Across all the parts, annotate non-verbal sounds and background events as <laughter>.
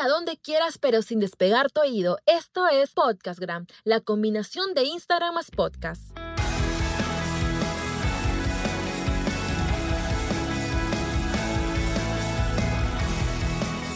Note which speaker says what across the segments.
Speaker 1: A donde quieras, pero sin despegar tu oído. Esto es Podcastgram, la combinación de Instagram más podcast.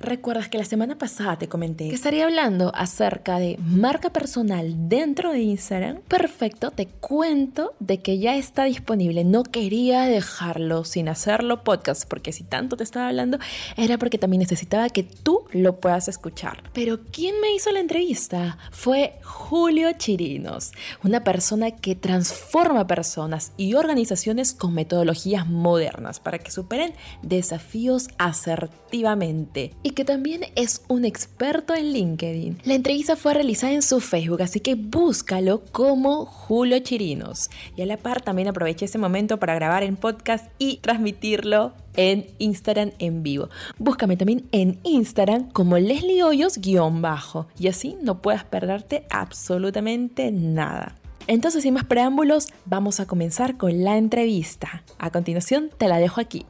Speaker 1: Recuerdas que la semana pasada te comenté que estaría hablando acerca de marca personal dentro de Instagram. Perfecto, te cuento de que ya está disponible. No quería dejarlo sin hacerlo podcast, porque si tanto te estaba hablando, era porque también necesitaba que tú lo puedas escuchar. Pero ¿quién me hizo la entrevista? Fue Julio Chirinos, una persona que transforma personas y organizaciones con metodologías modernas para que superen desafíos asertivamente que también es un experto en LinkedIn. La entrevista fue realizada en su Facebook, así que búscalo como Julio Chirinos. Y a la par también aproveché ese momento para grabar en podcast y transmitirlo en Instagram en vivo. Búscame también en Instagram como Leslie Hoyos-bajo y así no puedas perderte absolutamente nada. Entonces, sin más preámbulos, vamos a comenzar con la entrevista. A continuación, te la dejo aquí.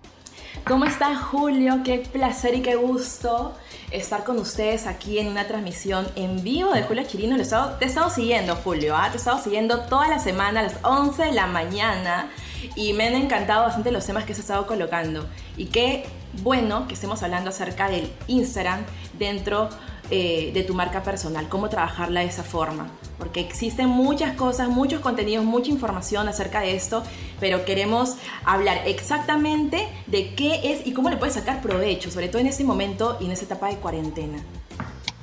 Speaker 1: ¿Cómo está Julio? Qué placer y qué gusto estar con ustedes aquí en una transmisión en vivo de Julio Chirino. te he estado siguiendo, Julio, ¿ah? te he estado siguiendo toda la semana a las 11 de la mañana y me han encantado bastante los temas que has estado colocando. Y qué bueno que estemos hablando acerca del Instagram dentro eh, de tu marca personal, cómo trabajarla de esa forma. Porque existen muchas cosas, muchos contenidos, mucha información acerca de esto, pero queremos hablar exactamente de qué es y cómo le puedes sacar provecho, sobre todo en este momento y en esta etapa de cuarentena.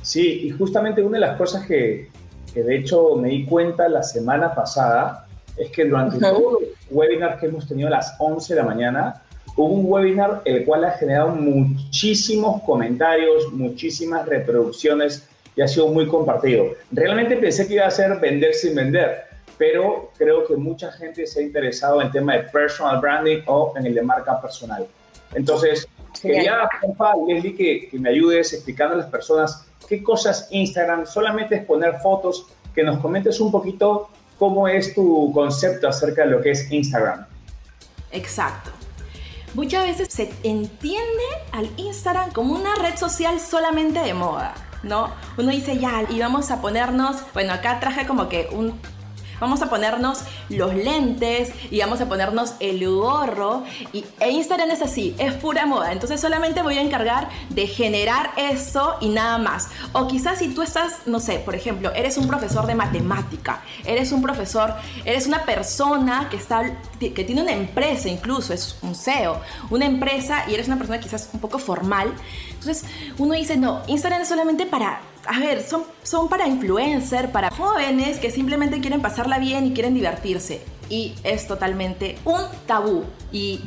Speaker 2: Sí, y justamente una de las cosas que, que de hecho me di cuenta la semana pasada es que durante todos los webinars que hemos tenido a las 11 de la mañana, Hubo un webinar el cual ha generado muchísimos comentarios, muchísimas reproducciones y ha sido muy compartido. Realmente pensé que iba a ser vender sin vender, pero creo que mucha gente se ha interesado en el tema de personal branding o en el de marca personal. Entonces, quería, Leslie, que, que me ayudes explicando a las personas qué cosas Instagram, solamente es poner fotos, que nos comentes un poquito cómo es tu concepto acerca de lo que es Instagram.
Speaker 1: Exacto. Muchas veces se entiende al Instagram como una red social solamente de moda. ¿no? Uno dice, ya, y vamos a ponernos, bueno, acá traje como que un Vamos a ponernos los lentes y vamos a ponernos el gorro. Y, e Instagram es así, es pura moda. Entonces solamente voy a encargar de generar eso y nada más. O quizás si tú estás, no sé, por ejemplo, eres un profesor de matemática, eres un profesor, eres una persona que, está, que tiene una empresa incluso, es un CEO, una empresa y eres una persona quizás un poco formal. Entonces uno dice, no, Instagram es solamente para a ver, son, para influencer, para jóvenes que simplemente quieren pasarla bien y quieren divertirse. Y es totalmente un tabú y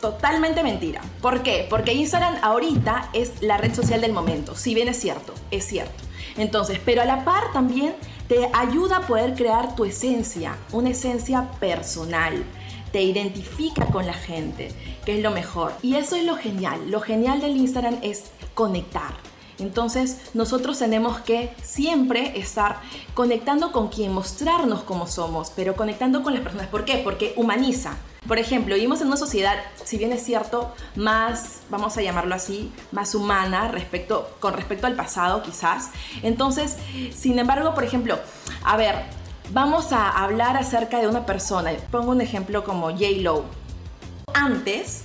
Speaker 1: totalmente mentira. ¿Por qué? Porque Instagram ahorita es la red social del momento. Si bien es cierto, es cierto. Entonces, pero a la par también te ayuda a poder crear tu esencia, una esencia personal. Te identifica con la gente, que es lo mejor. Y eso es lo genial. Lo genial del Instagram es conectar entonces nosotros tenemos que siempre estar conectando con quien, mostrarnos como somos, pero conectando con las personas. ¿Por qué? Porque humaniza. Por ejemplo, vivimos en una sociedad, si bien es cierto, más, vamos a llamarlo así, más humana respecto, con respecto al pasado quizás. Entonces, sin embargo, por ejemplo, a ver, vamos a hablar acerca de una persona. Pongo un ejemplo como J. Lo. Antes,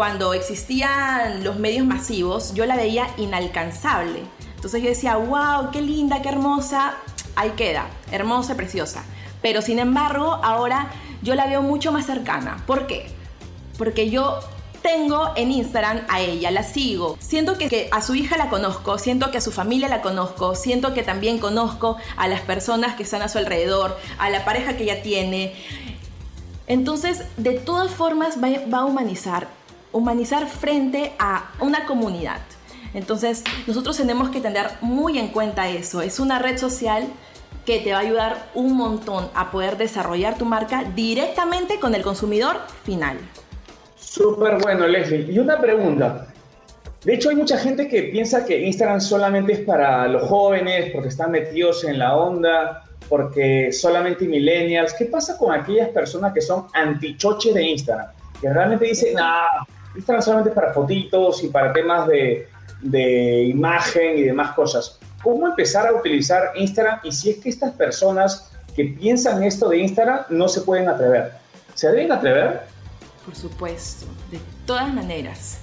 Speaker 1: cuando existían los medios masivos, yo la veía inalcanzable. Entonces yo decía, wow, qué linda, qué hermosa, ahí queda, hermosa, preciosa. Pero sin embargo, ahora yo la veo mucho más cercana. ¿Por qué? Porque yo tengo en Instagram a ella, la sigo. Siento que, a su hija la conozco, siento que a su familia la conozco, siento que también conozco a las personas que están a su alrededor, a la pareja que ella tiene. Entonces, de todas formas, va a humanizar humanizar frente a una comunidad. Entonces, nosotros tenemos que tener muy en cuenta eso. Es una red social que te va a ayudar un montón a poder desarrollar tu marca directamente con el consumidor final.
Speaker 2: Súper bueno, Leslie. Y una pregunta. De hecho, hay mucha gente que piensa que Instagram solamente es para los jóvenes, porque están metidos en la onda, porque solamente millennials. ¿Qué pasa con aquellas personas que son antichoche de Instagram? Que realmente dicen, ah, Instagram solamente para fotitos y para temas de, de imagen y demás cosas. ¿Cómo empezar a utilizar Instagram y si es que estas personas que piensan esto de Instagram no se pueden atrever? ¿Se deben atrever?
Speaker 1: Por supuesto, de todas maneras.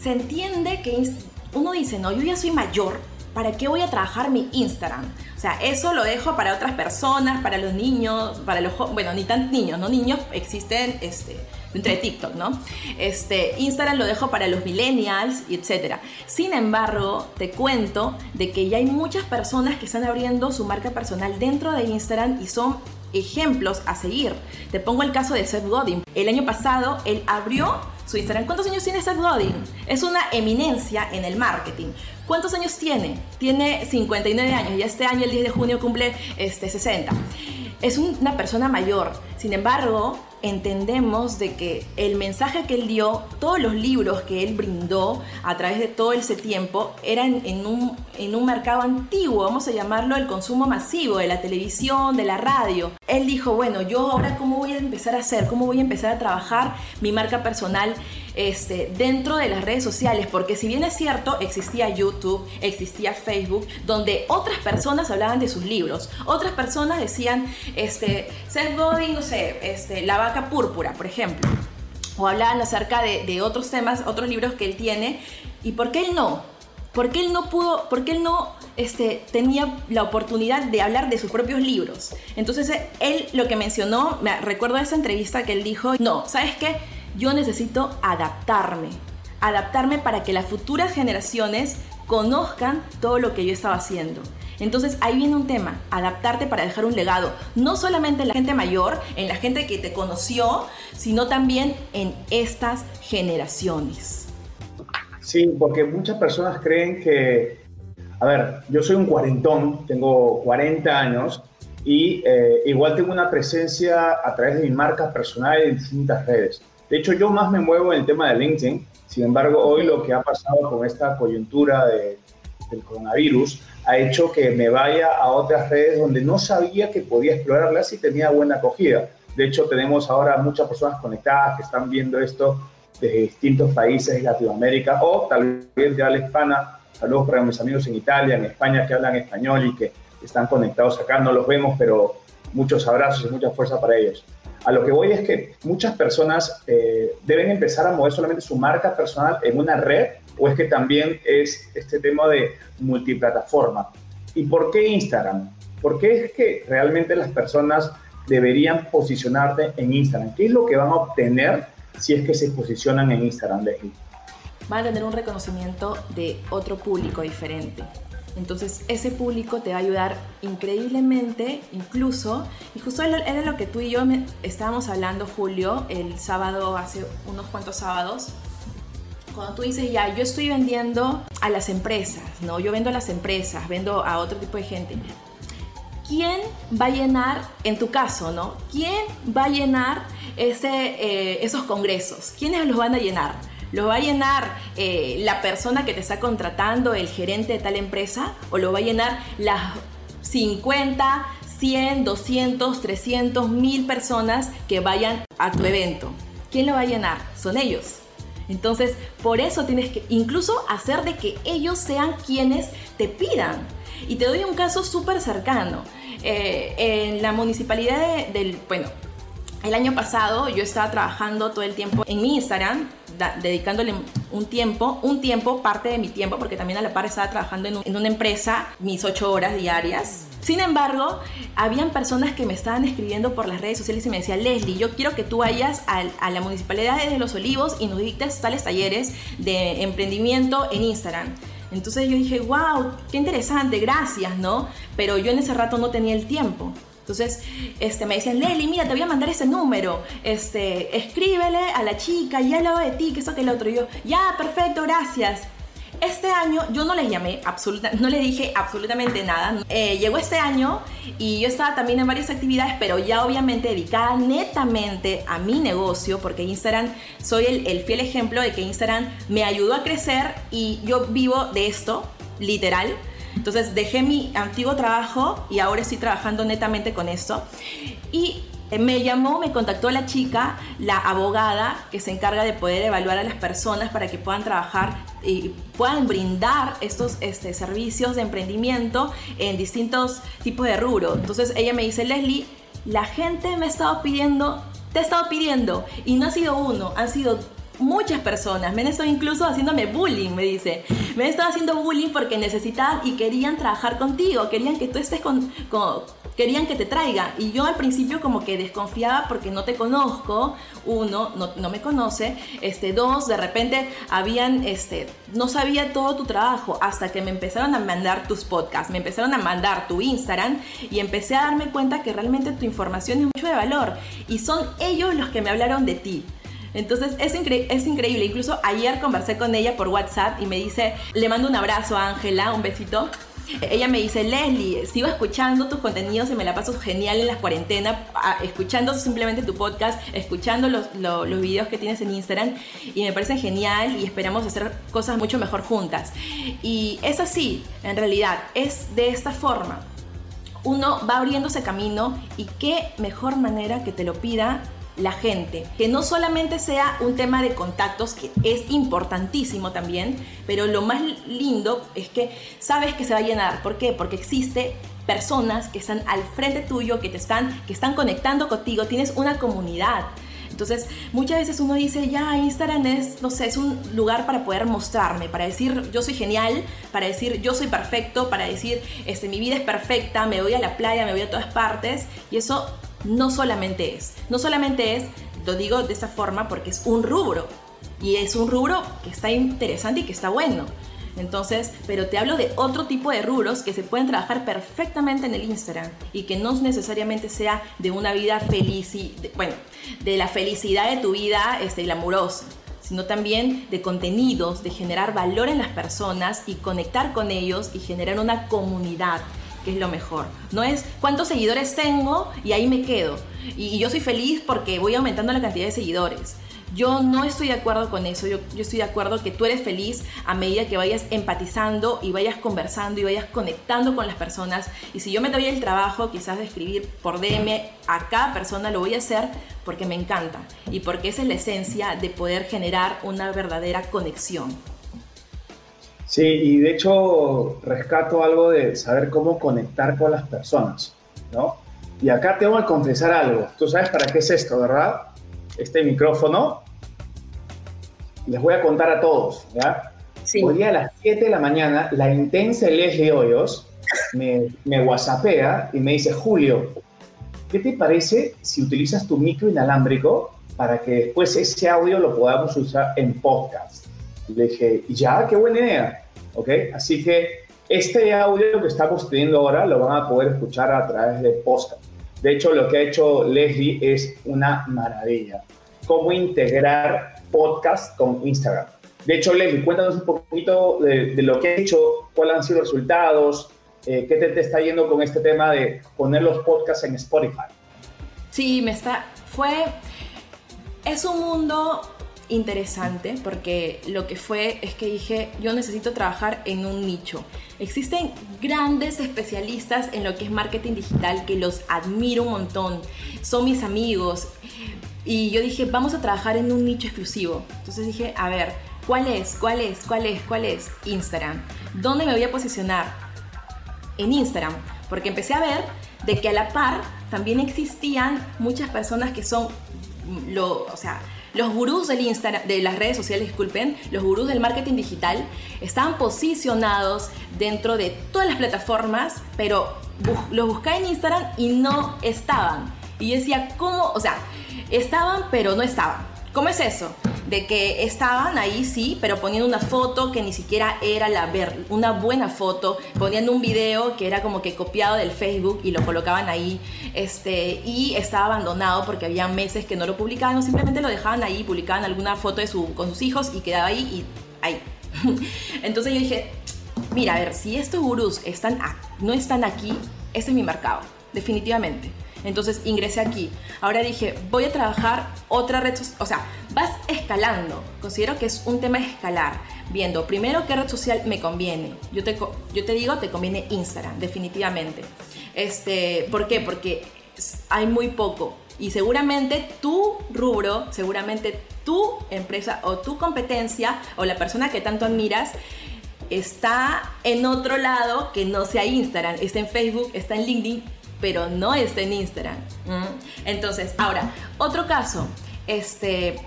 Speaker 1: Se entiende que uno dice, no, yo ya soy mayor, ¿para qué voy a trabajar mi Instagram? O sea, eso lo dejo para otras personas, para los niños, para los bueno, ni tan niños, ¿no? Niños existen este, dentro de TikTok, ¿no? Este, Instagram lo dejo para los millennials etcétera. Sin embargo, te cuento de que ya hay muchas personas que están abriendo su marca personal dentro de Instagram y son ejemplos a seguir. Te pongo el caso de Seth Godin. El año pasado él abrió su Instagram. ¿Cuántos años tiene Seth Godin? Es una eminencia en el marketing. ¿Cuántos años tiene? Tiene 59 años y este año, el 10 de junio, cumple este, 60. Es una persona mayor. Sin embargo, entendemos de que el mensaje que él dio, todos los libros que él brindó a través de todo ese tiempo, eran en un, en un mercado antiguo, vamos a llamarlo el consumo masivo de la televisión, de la radio. Él dijo, bueno, yo ahora cómo voy a empezar a hacer, cómo voy a empezar a trabajar mi marca personal este, dentro de las redes sociales, porque si bien es cierto, existía YouTube, existía Facebook, donde otras personas hablaban de sus libros, otras personas decían, este, Seth Godin, no sé, este, la vaca púrpura, por ejemplo, o hablaban acerca de, otros temas, otros libros que él tiene, y por qué él no, ¿Por qué él no pudo, por qué él no este, tenía la oportunidad de hablar de sus propios libros? Entonces él lo que mencionó, me recuerdo esa entrevista que él dijo, no, ¿sabes qué? Yo necesito adaptarme. Adaptarme para que las futuras generaciones conozcan todo lo que yo estaba haciendo. Entonces ahí viene un tema, adaptarte para dejar un legado, no solamente en la gente mayor, en la gente que te conoció, sino también en estas generaciones.
Speaker 2: Sí, porque muchas personas creen que, a ver, yo soy un cuarentón, tengo 40 años y eh, igual tengo una presencia a través de mi marca personal en distintas redes. De hecho, yo más me muevo en el tema de LinkedIn. Sin embargo, hoy lo que ha pasado con esta coyuntura del coronavirus ha hecho que me vaya a otras redes donde no sabía que podía explorarlas y tenía buena acogida. De hecho, tenemos ahora muchas personas conectadas que están viendo esto desde distintos países de Latinoamérica o tal vez de habla hispana. Saludos para mis amigos en Italia, en España que hablan español y que están conectados acá. No los vemos, pero muchos abrazos y mucha fuerza para ellos. A lo que voy es que muchas personas eh, deben empezar a mover solamente su marca personal en una red o es que también es este tema de multiplataforma. ¿Y por qué Instagram? ¿Por qué es que realmente las personas deberían posicionarte en Instagram? ¿Qué es lo que van a obtener si es que se posicionan en Instagram, Leslie?
Speaker 1: Van a tener un reconocimiento de otro público diferente. Entonces ese público te va a ayudar increíblemente, incluso, y justo era lo que tú y yo estábamos hablando, Julio, el sábado, hace unos cuantos sábados, cuando tú dices, ya, yo estoy vendiendo a las empresas, ¿no? Yo vendo a las empresas, vendo a otro tipo de gente. ¿Quién va a llenar, en tu caso, ¿no? ¿Quién va a llenar ese, eh, esos congresos? ¿Quiénes los van a llenar? ¿Lo va a llenar eh, la persona que te está contratando, el gerente de tal empresa? ¿O lo va a llenar las 50, 100, 200, 300, 1000 personas que vayan a tu evento? ¿Quién lo va a llenar? Son ellos. Entonces, por eso tienes que incluso hacer de que ellos sean quienes te pidan. Y te doy un caso súper cercano. Eh, en la municipalidad del, bueno, el año pasado yo estaba trabajando todo el tiempo en mi Instagram, dedicándole un tiempo, un tiempo, parte de mi tiempo, porque también a la par estaba trabajando en, una empresa mis ocho horas diarias. Sin embargo, habían personas que me estaban escribiendo por las redes sociales y me decían, Leslie, yo quiero que tú vayas a, a la Municipalidad de Los Olivos y nos dictes tales talleres de emprendimiento en Instagram. Entonces yo dije, wow, qué interesante, gracias, ¿no? Pero yo en ese rato no tenía el tiempo. Entonces, este, me decían, Leli, mira, te voy a mandar ese número, este, escríbele a la chica, ya hablado de ti, que eso que el otro. Y yo, ya, perfecto, gracias. este año yo no les llamé, absoluta, no les dije absolutamente nada. Eh, llegó este año y yo estaba también en varias actividades, pero ya obviamente dedicada netamente a mi negocio, porque Instagram, soy el, el fiel ejemplo de que Instagram me ayudó a crecer y yo vivo de esto, literal. Entonces dejé mi antiguo trabajo y ahora estoy trabajando netamente con esto. Y me llamó, me contactó la chica, la abogada que se encarga de poder evaluar a las personas para que puedan trabajar y puedan brindar estos este, servicios de emprendimiento en distintos tipos de rubro. Entonces ella me dice, Leslie, la gente me ha estado pidiendo, te ha estado pidiendo, y no ha sido uno, han sido muchas personas. Me han estado incluso haciéndome bullying, me dice. Me han estado haciendo bullying porque necesitaban y querían trabajar contigo, querían que tú estés con, querían que te traiga. Y yo al principio como que desconfiaba porque no te conozco, uno, no, no, me conoce, este, dos, de repente habían, este, no sabía todo tu trabajo hasta que me empezaron a mandar tus podcasts, me empezaron a mandar tu Instagram y empecé a darme cuenta que realmente tu información es mucho de valor y son ellos los que me hablaron de ti. Entonces es, increíble. Incluso ayer conversé con ella por WhatsApp y me dice, le mando un abrazo a Ángela, un besito. Ella me dice, Leslie, sigo escuchando tus contenidos y me la paso genial en las cuarentenas, escuchando simplemente tu podcast, escuchando los, los, videos que tienes en Instagram y me parecen genial y esperamos hacer cosas mucho mejor juntas. Y es así, en realidad, es de esta forma. Uno va abriéndose camino y qué mejor manera que te lo pida la gente. Que no solamente sea un tema de contactos, que es importantísimo también, pero lo más lindo es que sabes que se va a llenar. ¿Por qué? Porque existe personas que están al frente tuyo, que te están, que están conectando contigo, tienes una comunidad. Entonces, muchas veces uno dice, ya, Instagram es, no sé, es un lugar para poder mostrarme, para decir, yo soy genial, para decir, yo soy perfecto, para decir, este, mi vida es perfecta, me voy a la playa, me voy a todas partes. Y eso no solamente es. No solamente es, lo digo de esta forma porque es un rubro. Y es un rubro que está interesante y que está bueno. Entonces, pero te hablo de otro tipo de rubros que se pueden trabajar perfectamente en el Instagram y que no necesariamente sea de una vida feliz y, bueno, de la felicidad de tu vida este, glamurosa, sino también de contenidos, de generar valor en las personas y conectar con ellos y generar una comunidad es lo mejor. No es cuántos seguidores tengo y ahí me quedo. Y, yo soy feliz porque voy aumentando la cantidad de seguidores. Yo no estoy de acuerdo con eso. Yo, yo, estoy de acuerdo que tú eres feliz a medida que vayas empatizando y vayas conversando y vayas conectando con las personas. Y si yo me doy el trabajo quizás de escribir por DM a cada persona, lo voy a hacer porque me encanta y porque esa es la esencia de poder generar una verdadera conexión.
Speaker 2: Sí, y de hecho rescato algo de saber cómo conectar con las personas, ¿no? Y acá tengo que confesar algo. Tú sabes para qué es esto, ¿verdad? Este micrófono. Les voy a contar a todos, ¿ya? Sí. Hoy día a las 7 de la mañana, la intensa Leslie Hoyos me, me whatsappea y me dice, Julio, ¿qué te parece si utilizas tu micro inalámbrico para que después ese audio lo podamos usar en podcast? Le dije, ya, qué buena idea. ¿Ok? Así que este audio que estamos teniendo ahora lo van a poder escuchar a través de podcast. De hecho, lo que ha hecho Leslie es una maravilla. Cómo integrar podcast con Instagram. De hecho, Leslie, cuéntanos un poquito de, lo que ha hecho, cuáles han sido los resultados, eh, qué te, te, está yendo con este tema de poner los podcasts en Spotify.
Speaker 1: Sí, me está. Fue. Es un mundo interesante porque lo que fue es que dije, yo necesito trabajar en un nicho. Existen grandes especialistas en lo que es marketing digital que los admiro un montón, son mis amigos. Y yo dije, vamos a trabajar en un nicho exclusivo. Entonces dije, a ver, ¿cuál es? ¿Cuál es? ¿Cuál es? ¿Cuál es? Instagram. ¿Dónde me voy a posicionar? En Instagram. Porque empecé a ver de que a la par también existían muchas personas que son, lo, o sea, los gurús del Instagram, de las redes sociales, disculpen, los gurús del marketing digital, estaban posicionados dentro de todas las plataformas, pero los buscaba en Instagram y no estaban. Y decía, ¿cómo? O sea, estaban, pero no estaban. ¿Cómo es eso? De que estaban ahí, sí, pero poniendo una foto que ni siquiera era la ver, una buena foto, poniendo un video que era como que copiado del Facebook y lo colocaban ahí, este, y estaba abandonado porque había meses que no lo publicaban, simplemente lo dejaban ahí, publicaban alguna foto de su, con sus hijos y quedaba ahí y ahí. <laughs> Entonces yo dije, mira, a ver, si estos gurús están no están aquí, ese es mi mercado, definitivamente. Entonces ingresé aquí. Ahora dije, voy a trabajar otra red social. O sea, vas escalando. Considero que es un tema escalar. Viendo primero qué red social me conviene. Yo te, yo te digo, te conviene Instagram, definitivamente. Este, ¿Por qué? Porque hay muy poco. Y seguramente tu rubro, seguramente tu empresa o tu competencia o la persona que tanto admiras está en otro lado que no sea Instagram, está en Facebook, está en LinkedIn, pero no está en Instagram. Entonces, ahora, otro caso, este,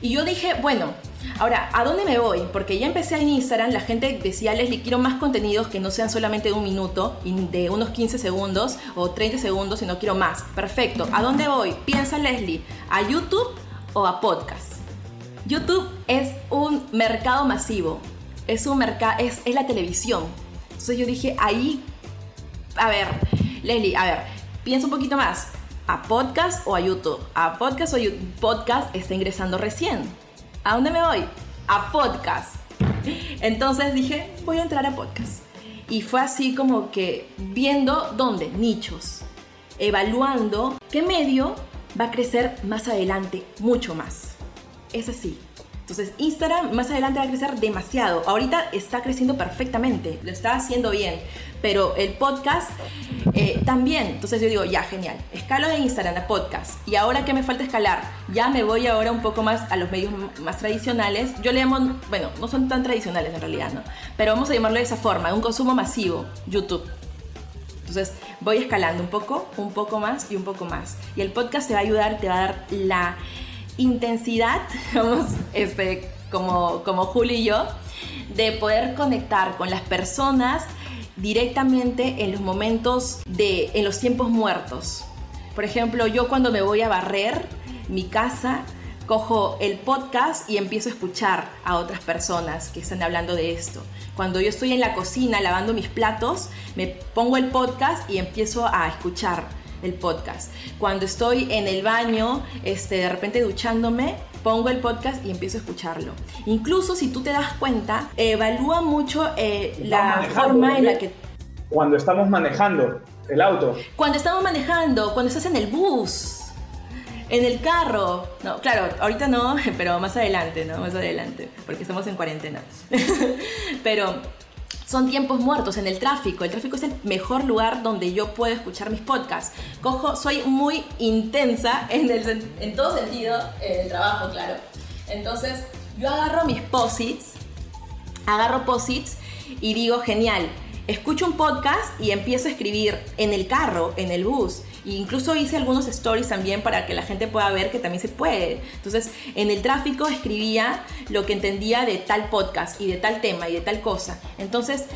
Speaker 1: y yo dije, bueno, ahora, ¿a dónde me voy? Porque ya empecé en Instagram, la gente decía, Leslie, quiero más contenidos que no sean solamente de un minuto, de unos 15 segundos o 30 segundos, sino quiero más. Perfecto, ¿a dónde voy? Piensa, Leslie, ¿a YouTube o a podcast? YouTube es un mercado masivo, es un mercado, es, es la televisión. Entonces yo dije, ahí, a ver, Leslie, a ver, piensa un poquito más. ¿A podcast o a YouTube? A podcast o YouTube. Podcast está ingresando recién. ¿A dónde me voy? A podcast. <laughs> Entonces dije, voy a entrar a podcast. Y fue así como que viendo dónde, nichos, evaluando qué medio va a crecer más adelante, mucho más. Es así. Entonces Instagram más adelante va a crecer demasiado. Ahorita está creciendo perfectamente, lo está haciendo bien. Pero el podcast eh, también. Entonces yo digo, ya, genial. Escalo de Instagram a podcast. Y ahora que me falta escalar, ya me voy ahora un poco más a los medios más tradicionales. Yo le llamo, bueno, no son tan tradicionales en realidad, ¿no? Pero vamos a llamarlo de esa forma, un consumo masivo, YouTube. Entonces voy escalando un poco, un poco más y un poco más. Y el podcast te va a ayudar, te va a dar la intensidad, <laughs> vamos, este, como, como Julio y yo, de poder conectar con las personas directamente en los momentos de, en los tiempos muertos. Por ejemplo, yo cuando me voy a barrer mi casa, cojo el podcast y empiezo a escuchar a otras personas que están hablando de esto. Cuando yo estoy en la cocina lavando mis platos, me pongo el podcast y empiezo a escuchar el podcast. Cuando estoy en el baño, este, de repente duchándome, pongo el podcast y empiezo a escucharlo. Incluso si tú te das cuenta, evalúa mucho eh, la forma en la que...
Speaker 2: Cuando estamos manejando el auto.
Speaker 1: Cuando estamos manejando, cuando estás en el bus, en el carro. No, claro, ahorita no, <laughs> pero más adelante, ¿no? Más adelante, porque estamos en cuarentena. <laughs> pero son tiempos muertos en el tráfico. El tráfico es el mejor lugar donde yo puedo escuchar mis podcasts. Cojo, soy muy intensa en, el, en todo sentido, en el trabajo, claro. Entonces, yo agarro mis posits, agarro posits y digo, genial, escucho un podcast y empiezo a escribir en el carro, en el bus. Incluso hice algunos stories también para que la gente pueda ver que también se puede. Entonces, en el tráfico escribía lo que entendía de tal podcast y de tal tema y de tal cosa. Entonces,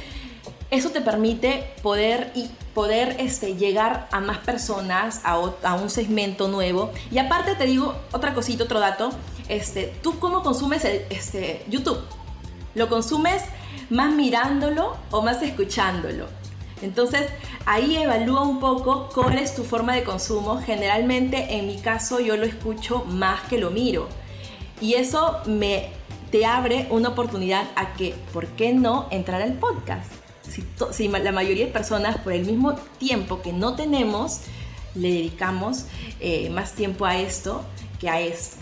Speaker 1: eso te permite poder y poder este, llegar a más personas, a, a, un segmento nuevo. Y aparte te digo otra cosita, otro dato. Este, ¿Tú cómo consumes el, este, YouTube? ¿Lo consumes más mirándolo o más escuchándolo? Entonces, ahí evalúa un poco cuál es tu forma de consumo. Generalmente, en mi caso, yo lo escucho más que lo miro. Y eso me te abre una oportunidad a que, ¿por qué no entrar al podcast? Si, la mayoría de personas, por el mismo tiempo que no tenemos, le dedicamos eh, más tiempo a esto que a esto.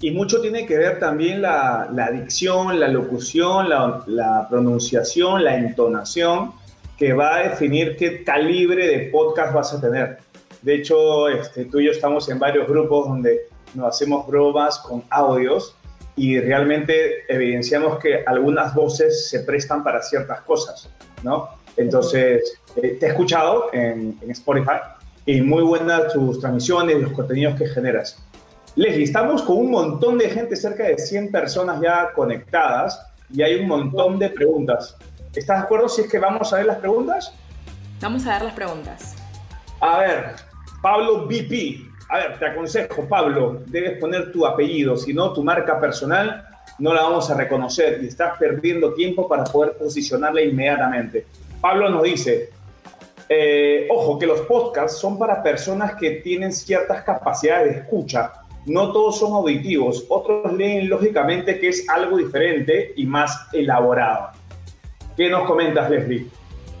Speaker 2: Y mucho tiene que ver también la, la dicción, la locución, la, la pronunciación, la entonación que va a definir qué calibre de podcast vas a tener. De hecho, este, tú y yo estamos en varios grupos donde nos hacemos bromas con audios y realmente evidenciamos que algunas voces se prestan para ciertas cosas, ¿no? Entonces, eh, te he escuchado en, en, Spotify y muy buenas tus transmisiones, los contenidos que generas. Leslie, estamos con un montón de gente, cerca de 100 personas ya conectadas y hay un montón de preguntas. ¿Estás de acuerdo si es que vamos a ver las preguntas?
Speaker 1: Vamos a ver las preguntas.
Speaker 2: A ver, Pablo BP. A ver, te aconsejo, Pablo, debes poner tu apellido, si no, tu marca personal no la vamos a reconocer y estás perdiendo tiempo para poder posicionarla inmediatamente. Pablo nos dice, eh, ojo, que los podcasts son para personas que tienen ciertas capacidades de escucha no todos son auditivos, otros leen lógicamente que es algo diferente y más elaborado. ¿Qué nos comentas, Leslie?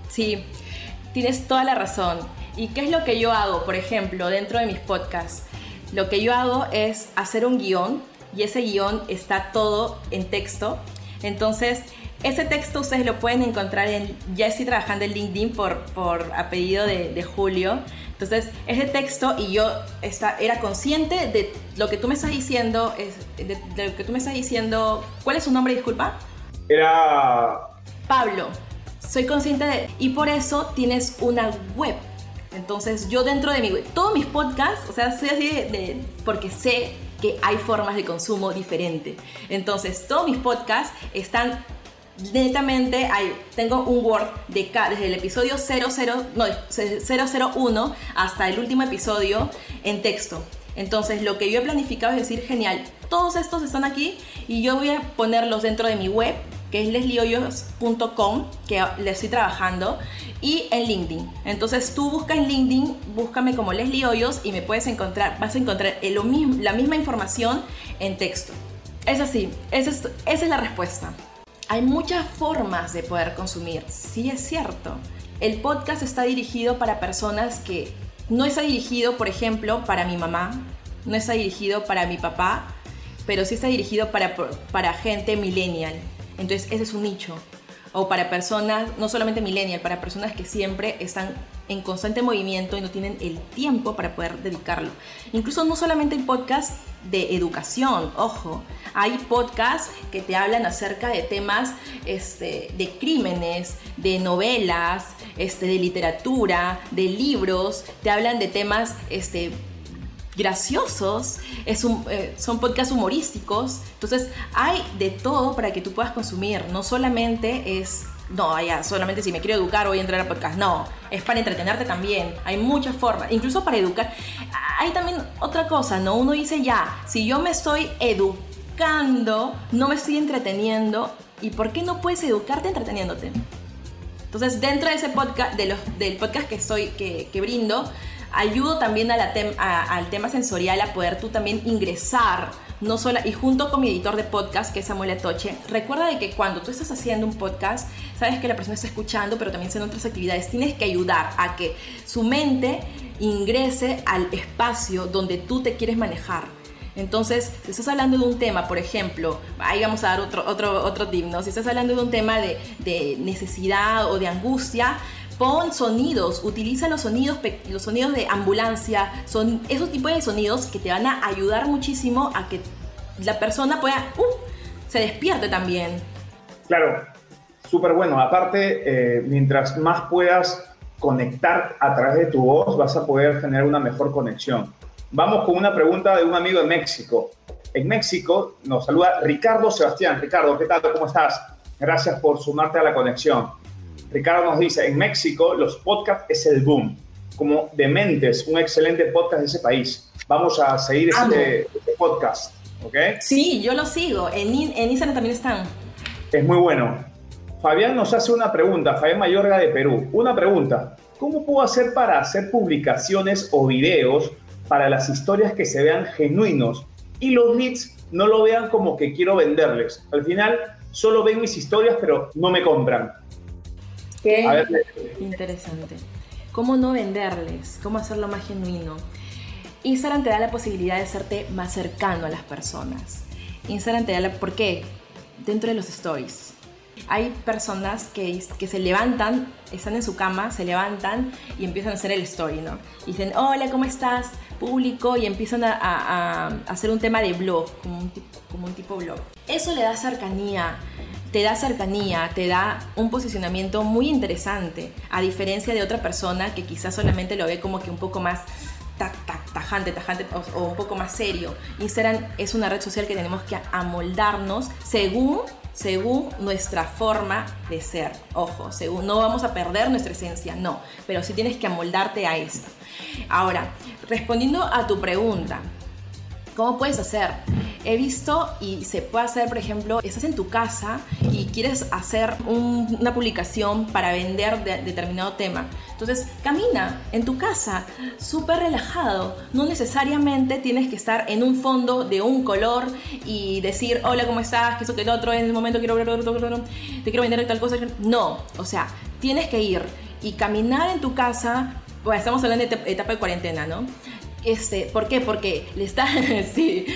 Speaker 1: Sí, tienes toda la razón. ¿Y qué es lo que yo hago, por ejemplo, dentro de mis podcasts? Lo que yo hago es hacer un guion y ese guion está todo en texto. Entonces, ese texto ustedes lo pueden encontrar en, ya estoy trabajando en LinkedIn por, por apellido de, de Julio. Entonces, ese texto y yo está, era consciente de lo que tú me estás diciendo, de, de, lo que tú me estás diciendo. ¿Cuál es su nombre, disculpa?
Speaker 2: Era...
Speaker 1: Pablo. Soy consciente de... Y por eso tienes una web. Entonces, yo dentro de mi web, todos mis podcasts, o sea, soy así de, de porque sé que hay formas de consumo diferente. Entonces, todos mis podcasts están netamente, hay, tengo un Word de desde el episodio 00, no, 001 hasta el último episodio en texto. Entonces, lo que yo he planificado es decir, genial, todos estos están aquí y yo voy a ponerlos dentro de mi web que es lesliehoyos.com, que le estoy trabajando, y en LinkedIn. Entonces tú busca en LinkedIn, búscame como Leslie Hoyos y me puedes encontrar, vas a encontrar el, la misma información en texto. Es así, esa es, esa es la respuesta. Hay muchas formas de poder consumir, sí es cierto. El podcast está dirigido para personas que no está dirigido, por ejemplo, para mi mamá, no está dirigido para mi papá, pero sí está dirigido para, para gente millennial, entonces ese es un nicho. O para personas, no solamente millennial, para personas que siempre están en constante movimiento y no tienen el tiempo para poder dedicarlo. Incluso no solamente hay podcasts de educación, ojo, hay podcasts que te hablan acerca de temas este, de crímenes, de novelas, este, de literatura, de libros, te hablan de temas este, graciosos, es un, eh, son podcasts humorísticos, entonces hay de todo para que tú puedas consumir, no solamente es, no, ya, solamente si me quiero educar voy a entrar a podcast, no, es para entretenerte también, hay muchas formas, incluso para educar. Hay también otra cosa, ¿no? Uno dice ya, si yo me estoy educando, no me estoy entreteniendo, ¿y por qué no puedes educarte entreteniéndote? Entonces, dentro de ese podcast, de los, del podcast que, soy, que, que brindo, ayudo también a la al tema sensorial a poder tú también ingresar, no solo, y junto con mi editor de podcast, que es Samuel Atoche, recuerda de que cuando tú estás haciendo un podcast, sabes que la persona está escuchando, pero también haciendo otras actividades, tienes que ayudar a que su mente ingrese al espacio donde tú te quieres manejar. Entonces, si estás hablando de un tema, por ejemplo, ahí vamos a dar otro, otro, otro tip, ¿no? Si estás hablando de un tema de, de necesidad o de angustia, pon sonidos, utiliza los sonidos, los sonidos de ambulancia, son esos tipos de sonidos que te van a ayudar muchísimo a que la persona pueda, uh, se despierte también.
Speaker 2: Claro, súper bueno. Aparte, eh, mientras más puedas conectar a través de tu voz, vas a poder tener una mejor conexión. Vamos con una pregunta de un amigo de México. En México nos saluda Ricardo Sebastián. Ricardo, ¿qué tal? ¿Cómo estás? Gracias por sumarte a la conexión. Ricardo nos dice, en México los podcasts es el boom, como Dementes, un excelente podcast de ese país. Vamos a seguir este, este, podcast, ¿ok?
Speaker 1: Sí, yo lo sigo, en, en Instagram también están.
Speaker 2: Es muy bueno. Fabián nos hace una pregunta, Fabián Mayorga de Perú. Una pregunta, ¿cómo puedo hacer para hacer publicaciones o videos para las historias que se vean genuinos y los leads no lo vean como que quiero venderles? Al final solo ven mis historias pero no me compran.
Speaker 1: Qué interesante. ¿Cómo no venderles? ¿Cómo hacerlo más genuino? Instagram te da la posibilidad de hacerte más cercano a las personas. Instagram te da la... ¿Por qué? Dentro de los stories. Hay personas que, que se levantan, están en su cama, se levantan y empiezan a hacer el story, ¿no? Y dicen, hola, ¿cómo estás? Público, y empiezan a, a, a hacer un tema de blog, como un, como un tipo blog. Eso le da cercanía te da cercanía, te da un posicionamiento muy interesante, a diferencia de otra persona que quizás solamente lo ve como que un poco más tajante, tajante o, un poco más serio. Instagram es una red social que tenemos que amoldarnos según según nuestra forma de ser. Ojo, según no vamos a perder nuestra esencia, no, pero sí tienes que amoldarte a esto. Ahora, respondiendo a tu pregunta, ¿cómo puedes hacer? He visto y se puede hacer, por ejemplo, estás en tu casa y quieres hacer una publicación para vender determinado tema. Entonces, camina en tu casa, súper relajado. No necesariamente tienes que estar en un fondo de un color y decir, hola, ¿cómo estás? Que eso que el otro, en el momento quiero, te quiero vender tal cosa. No, o sea, tienes que ir y caminar en tu casa. Bueno, estamos hablando de etapa de cuarentena, ¿no? Este, ¿Por qué? Porque le está, <laughs> sí,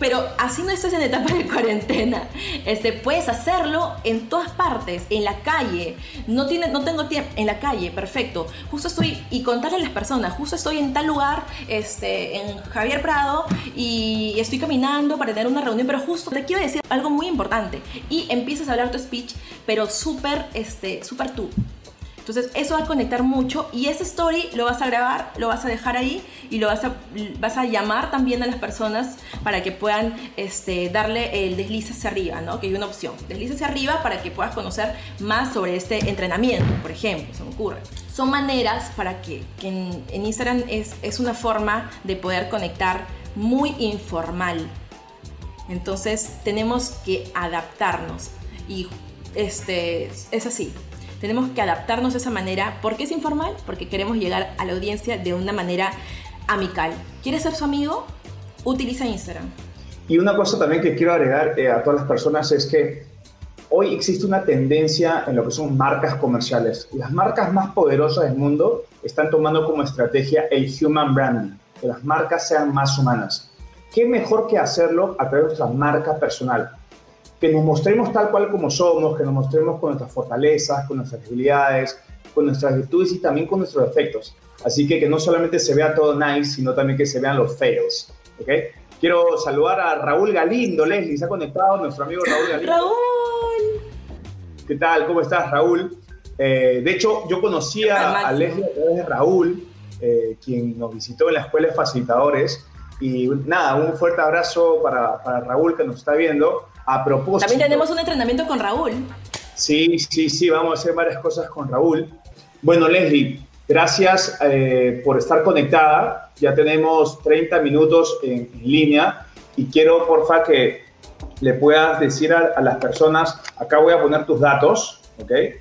Speaker 1: pero así no estás en etapa de cuarentena. Este, puedes hacerlo en todas partes, en la calle. No, tiene, no tengo tiempo, en la calle, perfecto. Justo estoy, y contarle a las personas, justo estoy en tal lugar, este, en Javier Prado, y estoy caminando para tener una reunión, pero justo te quiero decir algo muy importante. Y empiezas a hablar tu speech, pero súper, este, súper tú. Entonces eso va a conectar mucho y ese story lo vas a grabar, lo vas a dejar ahí y lo vas a, vas a llamar también a las personas para que puedan este, darle el deslice hacia arriba, ¿no? Que hay una opción. Deslice hacia arriba para que puedas conocer más sobre este entrenamiento, por ejemplo, se me ocurre. Son maneras para que, que en, en, Instagram es, es una forma de poder conectar muy informal. Entonces tenemos que adaptarnos y este, es así. Tenemos que adaptarnos de esa manera. ¿Por qué es informal? Porque queremos llegar a la audiencia de una manera amical. ¿Quieres ser su amigo? Utiliza Instagram.
Speaker 2: Y una cosa también que quiero agregar eh, a todas las personas es que hoy existe una tendencia en lo que son marcas comerciales. Las marcas más poderosas del mundo están tomando como estrategia el human branding, que las marcas sean más humanas. ¿Qué mejor que hacerlo a través de nuestra marca personal? Que nos mostremos tal cual como somos, que nos mostremos con nuestras fortalezas, con nuestras debilidades, con nuestras virtudes y también con nuestros defectos. Así que que no solamente se vea todo nice, sino también que se vean los fails. ¿okay? Quiero saludar a Raúl Galindo, Leslie, se ha conectado nuestro amigo Raúl Galindo.
Speaker 1: Raúl.
Speaker 2: ¿Qué tal? ¿Cómo estás, Raúl? Eh, de hecho, yo conocía a Leslie a través de Raúl, eh, quien nos visitó en la Escuela de Facilitadores. Y nada, un fuerte abrazo para, para Raúl que nos está viendo. A propósito.
Speaker 1: También tenemos un entrenamiento con Raúl.
Speaker 2: Sí, sí, sí, vamos a hacer varias cosas con Raúl. Bueno, Leslie, gracias eh, por estar conectada. Ya tenemos 30 minutos en, línea y quiero, porfa, que le puedas decir a, las personas, acá voy a poner tus datos, ¿ok? Eh,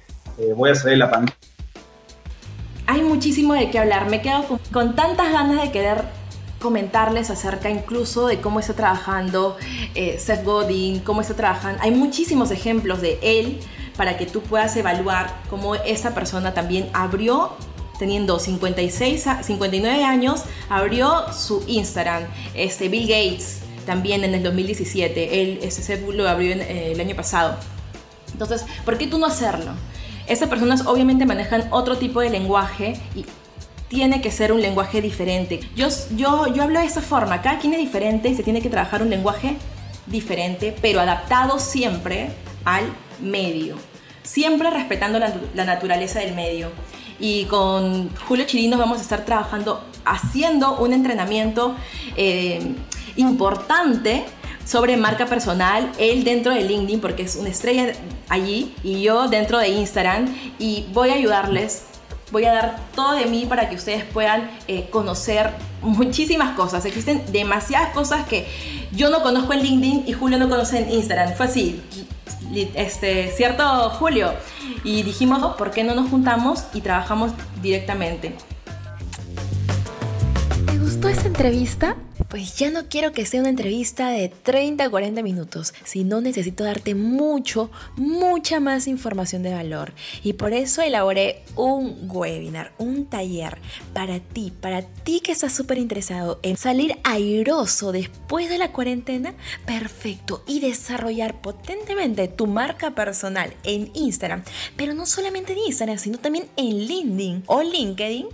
Speaker 2: voy a salir la pantalla.
Speaker 1: Hay muchísimo de qué hablar. Me quedo con, con tantas ganas de querer comentarles acerca incluso de cómo está trabajando eh, Seth Godin, cómo está trabajando. Hay muchísimos ejemplos de él para que tú puedas evaluar cómo esta persona también abrió teniendo 56 59 años, abrió su Instagram. Este Bill Gates también en el 2017, él ese lo abrió eh, el año pasado. Entonces, ¿por qué tú no hacerlo? Estas personas obviamente manejan otro tipo de lenguaje y tiene que ser un lenguaje diferente. Yo, yo, yo hablo de esa forma, cada quien es diferente y se tiene que trabajar un lenguaje diferente, pero adaptado siempre al medio, siempre respetando la, naturaleza del medio. Y con Julio Chirinos vamos a estar trabajando, haciendo un entrenamiento eh, importante sobre marca personal, él dentro de LinkedIn, porque es una estrella allí, y yo dentro de Instagram, y voy a ayudarles voy a dar todo de mí para que ustedes puedan eh, conocer muchísimas cosas. Existen demasiadas cosas que yo no conozco en LinkedIn y Julio no conoce en Instagram. Fue así, este, ¿cierto Julio? Y dijimos, oh, ¿por qué no nos juntamos y trabajamos directamente?
Speaker 3: ¿Te gustó esta entrevista? Pues ya no quiero que sea una entrevista de 30 a 40 minutos, sino necesito darte mucho, mucha más información de valor. Y por eso elaboré un webinar, un taller para ti, para ti que estás súper interesado en salir airoso después de la cuarentena, perfecto, y desarrollar potentemente tu marca personal en Instagram, pero no solamente en Instagram, sino también en LinkedIn o LinkedIn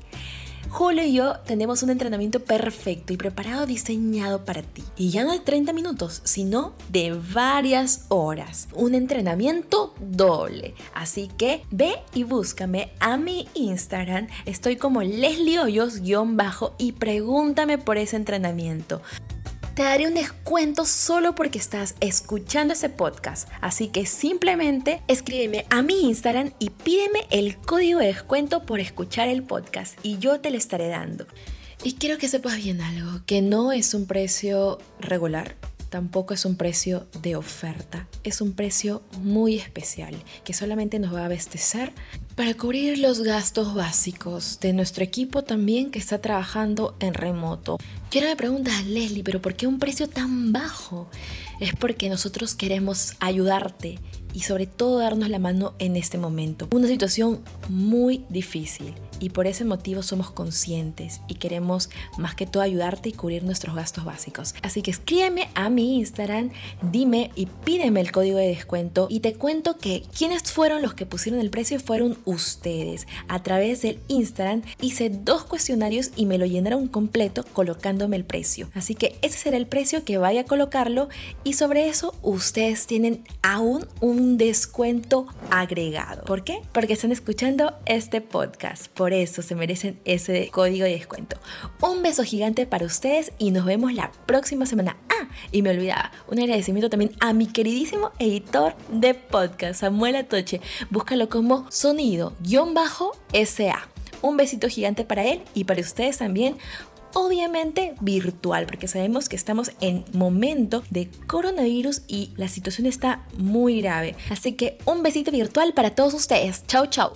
Speaker 3: Julio y yo tenemos un entrenamiento perfecto y preparado diseñado para ti. Y ya no de 30 minutos, sino de varias horas. Un entrenamiento doble. Así que ve y búscame a mi Instagram. Estoy como Leslie Hoyos-bajo y pregúntame por ese entrenamiento te daré un descuento solo porque estás escuchando ese podcast. Así que simplemente escríbeme a mi Instagram y pídeme el código de descuento por escuchar el podcast y yo te lo estaré dando. Y quiero que sepas bien algo, que no es un precio regular, tampoco es un precio de oferta, es un precio muy especial que solamente nos va a abastecer para cubrir los gastos básicos de nuestro equipo también que está trabajando en remoto. Quiero me preguntas, Leslie, pero ¿por qué un precio tan bajo? Es porque nosotros queremos ayudarte y sobre todo darnos la mano en este momento. Una situación muy difícil y por ese motivo somos conscientes y queremos más que todo ayudarte y cubrir nuestros gastos básicos. Así que escríbeme a mi Instagram, dime y pídeme el código de descuento y te cuento que quienes fueron los que pusieron el precio fueron ustedes. A través del Instagram hice dos cuestionarios y me lo llenaron completo colocándome el precio. Así que ese será el precio que vaya a colocarlo y sobre eso ustedes tienen aún un descuento agregado. ¿Por qué? Porque están escuchando este podcast. Por eso se merecen ese código de descuento. Un beso gigante para ustedes y nos vemos la próxima semana. Ah, y me olvidaba, un agradecimiento también a mi queridísimo editor de podcast, Samuel Atoche. Búscalo como sonido-sa. Un besito gigante para él y para ustedes también obviamente virtual, porque sabemos que estamos en momento de coronavirus y la situación está muy grave. Así que un besito virtual para todos ustedes. Chau, chau.